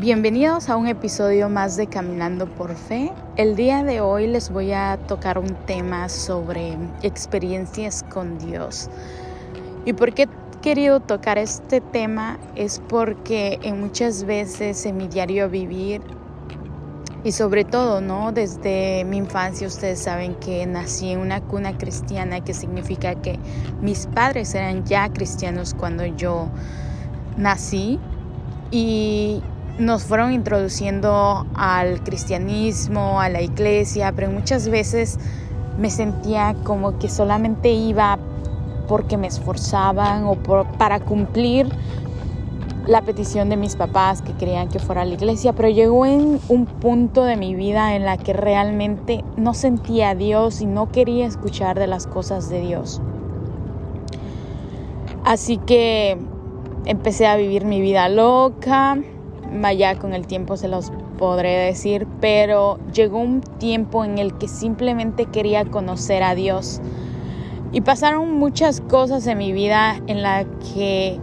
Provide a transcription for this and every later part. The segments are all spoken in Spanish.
Bienvenidos a un episodio más de Caminando por Fe. El día de hoy les voy a tocar un tema sobre experiencias con Dios. ¿Y por qué he querido tocar este tema? Es porque en muchas veces en mi diario vivir y sobre todo, ¿no? Desde mi infancia ustedes saben que nací en una cuna cristiana, que significa que mis padres eran ya cristianos cuando yo nací y nos fueron introduciendo al cristianismo, a la iglesia, pero muchas veces me sentía como que solamente iba porque me esforzaban o para cumplir la petición de mis papás que querían que fuera a la iglesia, pero llegó en un punto de mi vida en la que realmente no sentía a Dios y no quería escuchar de las cosas de Dios. Así que empecé a vivir mi vida loca, vaya con el tiempo se los podré decir, pero llegó un tiempo en el que simplemente quería conocer a Dios. Y pasaron muchas cosas en mi vida en la que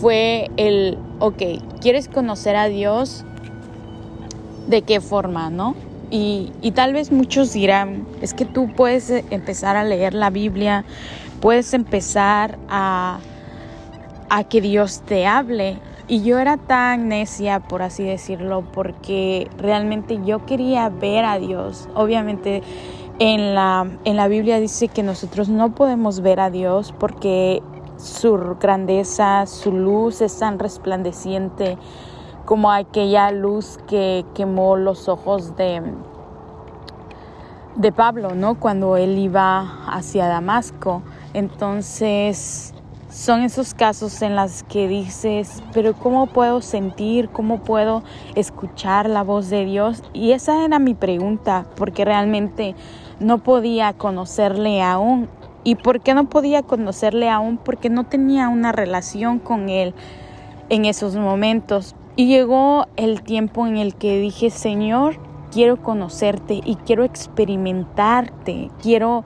fue el, ok, ¿quieres conocer a Dios? ¿De qué forma, no? Y, y, tal vez muchos dirán, es que tú puedes empezar a leer la Biblia, puedes empezar a, a que Dios te hable y yo era tan necia, por así decirlo, porque realmente yo quería ver a Dios. Obviamente en la, en la Biblia dice que nosotros no podemos ver a Dios porque su grandeza, su luz es tan resplandeciente como aquella luz que quemó los ojos de, de Pablo, ¿no? Cuando él iba hacia Damasco. Entonces son esos casos en los que dices, pero ¿cómo puedo sentir? ¿Cómo puedo escuchar la voz de Dios? Y esa era mi pregunta, porque realmente no podía conocerle aún. ¿Y por qué no podía conocerle aún? Porque no tenía una relación con Él en esos momentos. Y llegó el tiempo en el que dije, Señor, quiero conocerte y quiero experimentarte, quiero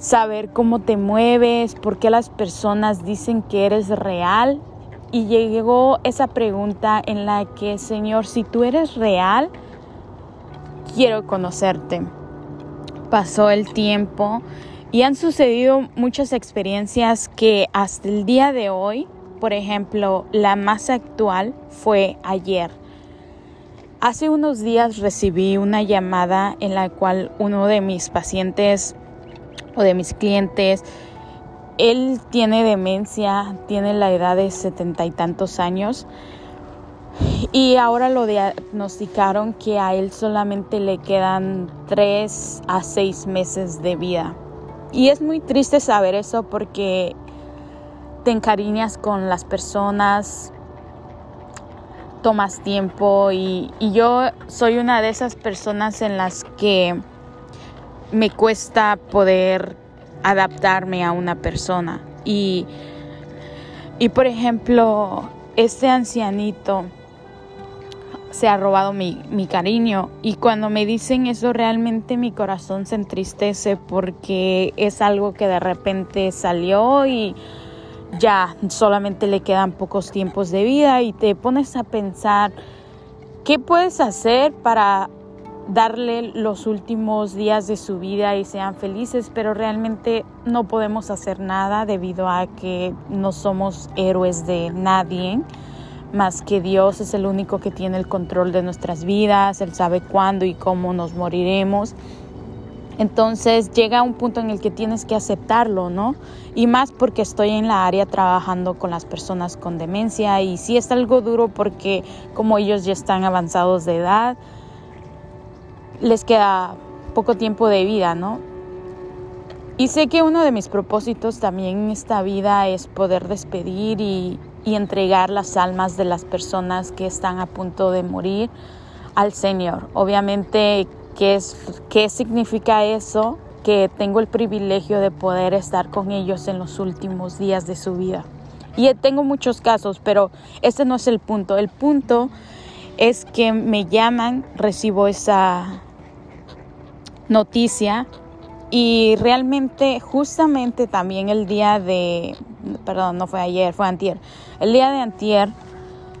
saber cómo te mueves, por qué las personas dicen que eres real. Y llegó esa pregunta en la que, Señor, si tú eres real, quiero conocerte. Pasó el tiempo y han sucedido muchas experiencias que hasta el día de hoy, por ejemplo, la más actual fue ayer. Hace unos días recibí una llamada en la cual uno de mis pacientes o de mis clientes. Él tiene demencia, tiene la edad de setenta y tantos años y ahora lo diagnosticaron que a él solamente le quedan tres a seis meses de vida. Y es muy triste saber eso porque te encariñas con las personas, tomas tiempo y, y yo soy una de esas personas en las que me cuesta poder adaptarme a una persona. Y, y por ejemplo, este ancianito se ha robado mi, mi, cariño y cuando me dicen eso realmente mi corazón se entristece porque es algo que de repente salió y ya solamente le quedan pocos tiempos de vida y te pones a pensar qué puedes hacer para darle los últimos días de su vida y sean felices, pero realmente no podemos hacer nada debido a que no somos héroes de nadie, más que Dios es el único que tiene el control de nuestras vidas, Él sabe cuándo y cómo nos moriremos. Entonces llega un punto en el que tienes que aceptarlo, ¿no? Y más porque estoy en la área trabajando con las personas con demencia y sí es algo duro porque como ellos ya están avanzados de edad, les queda poco tiempo de vida, ¿no? Y sé que uno de mis propósitos también en esta vida es poder despedir y, entregar las almas de las personas que están a punto de morir al Señor. Obviamente, ¿qué, es, qué significa eso? Que tengo el privilegio de poder estar con ellos en los últimos días de su vida. Y tengo muchos casos, pero este no es el punto. El punto es que me llaman, recibo esa, noticia y realmente justamente también el día de, perdón, no fue ayer, fue antier, el día de antier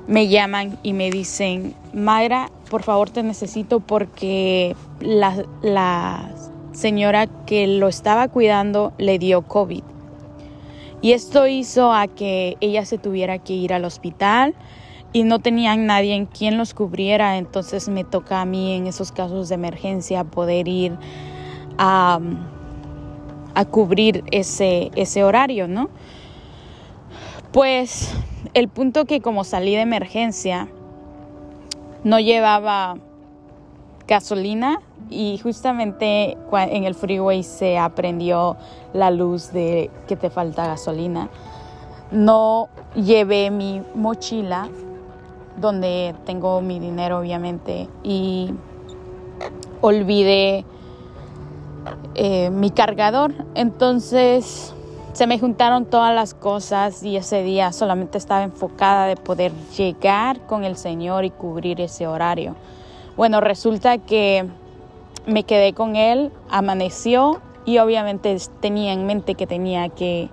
me llaman y me dicen, Mayra, por favor te necesito porque la, la señora que lo estaba cuidando le dio COVID. Y esto hizo a que ella se tuviera que ir al hospital y no tenían nadie en quien los cubriera, entonces me toca a mí en esos casos de emergencia poder ir a, a cubrir ese, ese horario, ¿no? Pues el punto que como salí de emergencia, no llevaba gasolina y justamente en el freeway se aprendió la luz de que te falta gasolina. No llevé mi mochila donde tengo mi dinero obviamente y olvidé eh, mi cargador. Entonces se me juntaron todas las cosas y ese día solamente estaba enfocada de poder llegar con el Señor y cubrir ese horario. Bueno, resulta que me quedé con él, amaneció y obviamente tenía en mente que tenía que,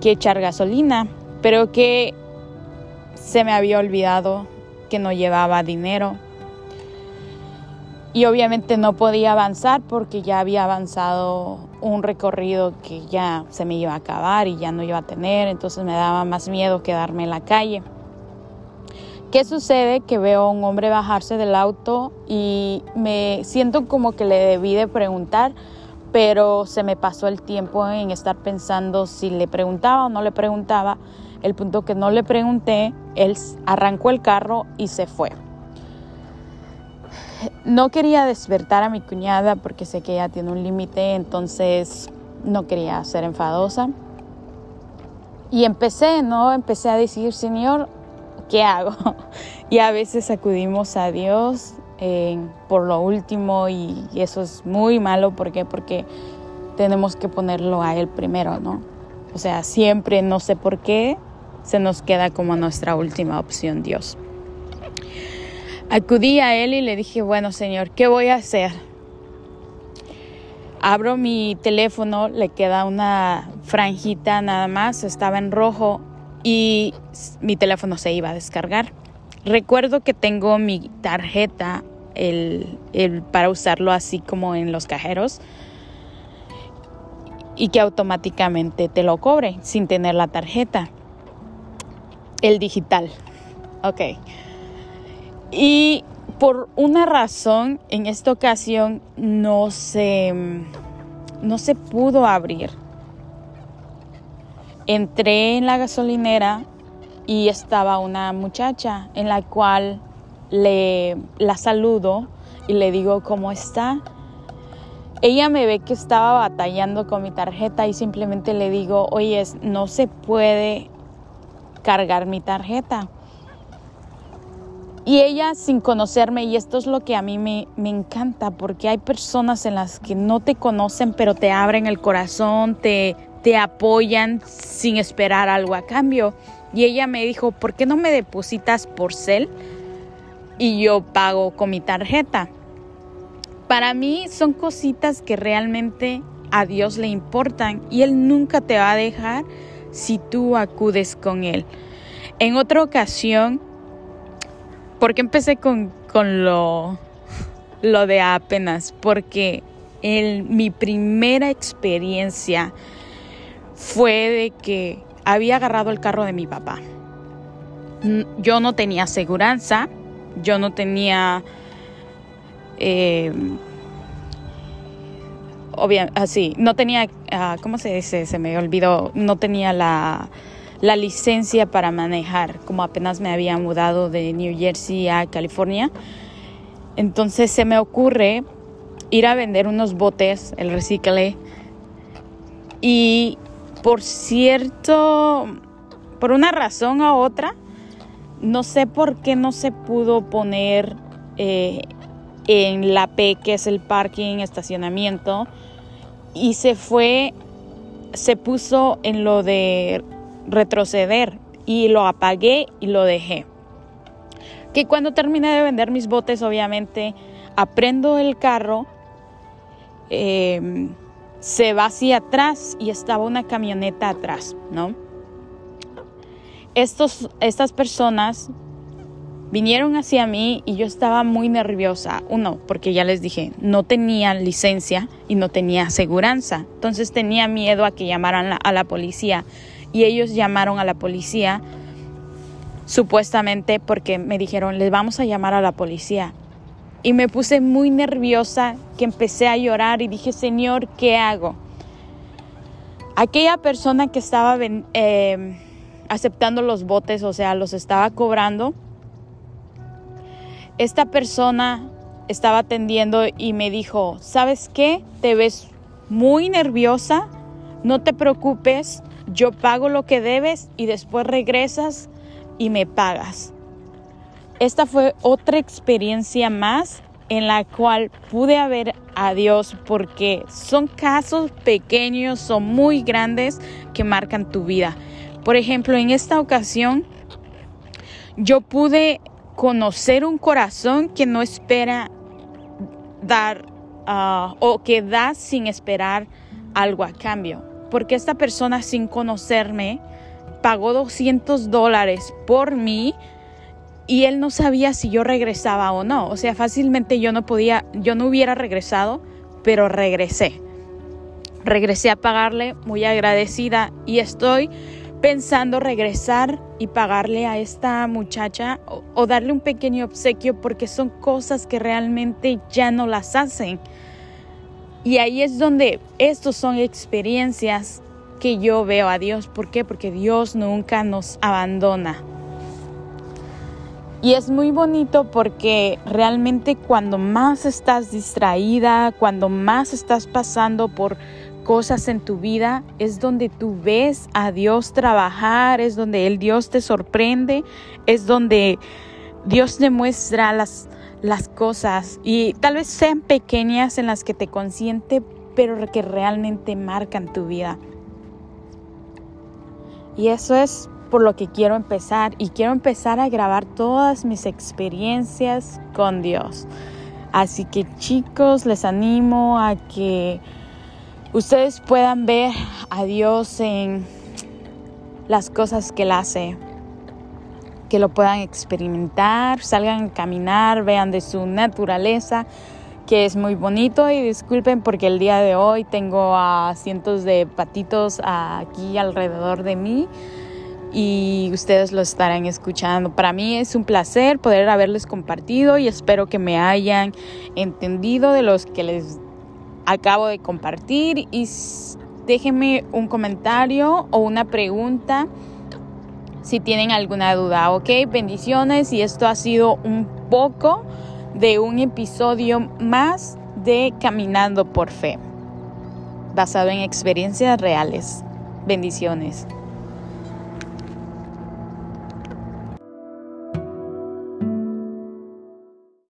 que echar gasolina, pero que se me había olvidado que no llevaba dinero. Y obviamente no podía avanzar porque ya había avanzado un recorrido que ya se me iba a acabar y ya no iba a tener, entonces me daba más miedo quedarme en la calle. ¿Qué sucede? Que veo a un hombre bajarse del auto y me siento como que le debí de preguntar, pero se me pasó el tiempo en estar pensando si le preguntaba o no le preguntaba. El punto que no le pregunté, él arrancó el carro y se fue. No quería despertar a mi cuñada porque sé que ella tiene un límite, entonces no quería ser enfadosa. Y empecé, ¿no? Empecé a decir, Señor, ¿qué hago? Y a veces acudimos a Dios eh, por lo último y, y, eso es muy malo. ¿Por qué? Porque tenemos que ponerlo a Él primero, ¿no? O sea, siempre, no sé por qué, se nos queda como nuestra última opción Dios. Acudí a Él y le dije, bueno Señor, ¿qué voy a hacer? Abro mi teléfono, le queda una franjita nada más, estaba en rojo y mi teléfono se iba a descargar. Recuerdo que tengo mi tarjeta el, el, para usarlo así como en los cajeros y que automáticamente te lo cobre sin tener la tarjeta el digital. Ok. Y por una razón, en esta ocasión no se, no se pudo abrir. Entré en la gasolinera y estaba una muchacha en la cual le la saludo y le digo cómo está. Ella me ve que estaba batallando con mi tarjeta y simplemente le digo, oye, no se puede cargar mi tarjeta. Y ella sin conocerme, y esto es lo que a mí me, me, encanta, porque hay personas en las que no te conocen, pero te abren el corazón, te, te apoyan sin esperar algo a cambio. Y ella me dijo, ¿por qué no me depositas por cel? Y yo pago con mi tarjeta. Para mí son cositas que realmente a Dios le importan y Él nunca te va a dejar si tú acudes con Él. En otra ocasión, ¿por qué empecé con, con lo, lo de apenas? Porque en mi primera experiencia fue de que había agarrado el carro de mi papá. Yo no tenía aseguranza, yo no tenía... Eh, así, no tenía, uh, ¿cómo se dice? Se me olvidó, no tenía la, la licencia para manejar, como apenas me había mudado de New Jersey a California. Entonces se me ocurre ir a vender unos botes, el recicle, y por cierto, por una razón u otra, no sé por qué no se pudo poner eh, en la P, que es el parking, estacionamiento, y se fue, se puso en lo de retroceder y lo apagué y lo dejé. Que cuando terminé de vender mis botes, obviamente, aprendo el carro, em, se va hacia atrás y estaba una camioneta atrás, ¿no? estos, estas personas vinieron hacia mí y yo estaba muy nerviosa. Uno, porque ya les dije, no tenía licencia y no tenía aseguranza. Entonces tenía miedo a que llamaran a la policía. Y ellos llamaron a la policía supuestamente porque me dijeron, les vamos a llamar a la policía. Y me puse muy nerviosa que empecé a llorar y dije, Señor, ¿qué hago? Aquella persona que estaba eh, aceptando los botes, o sea, los estaba cobrando, esta persona estaba atendiendo y me dijo, ¿sabes qué? Te ves muy nerviosa, no te preocupes, yo pago lo que debes y después regresas y me pagas. Esta fue otra experiencia más en la cual pude ver a Dios porque son casos pequeños, son muy grandes que marcan tu vida. Por ejemplo, en esta ocasión yo pude conocer un corazón que no espera dar ah, o que da sin esperar algo a cambio. Porque esta persona sin conocerme pagó 200 dólares por mí y él no sabía si yo regresaba o no. O sea, fácilmente yo no podía, yo no hubiera regresado, pero regresé. Regresé a pagarle muy agradecida y estoy pensando regresar y pagarle a esta muchacha o, darle un pequeño obsequio porque son cosas que realmente ya no las hacen. Y ahí es donde estos son experiencias que yo veo a Dios. ¿Por qué? Porque Dios nunca nos abandona. Y es muy bonito porque realmente cuando más estás distraída, cuando más estás pasando por cosas en tu vida, es donde tú ves a Dios trabajar, es donde el Dios te sorprende, es donde Dios te muestra las, las cosas y tal vez sean pequeñas en las que te consiente, pero que realmente marcan tu vida. Y eso es por lo que quiero empezar y quiero empezar a grabar todas mis experiencias con Dios. Así que chicos, les animo a que ustedes puedan ver a Dios en las cosas que Él hace, que lo puedan experimentar, salgan a caminar, vean de su naturaleza, que es muy bonito y disculpen porque el día de hoy tengo a cientos de patitos aquí alrededor de mí y ustedes lo estarán escuchando. Para mí es un placer poder haberles compartido y espero que me hayan entendido de los que les acabo de compartir y déjenme un comentario o una pregunta si tienen alguna duda, ¿ok? Bendiciones y esto ha sido un poco de un episodio más de Caminando por Fe, basado en experiencias reales. Bendiciones.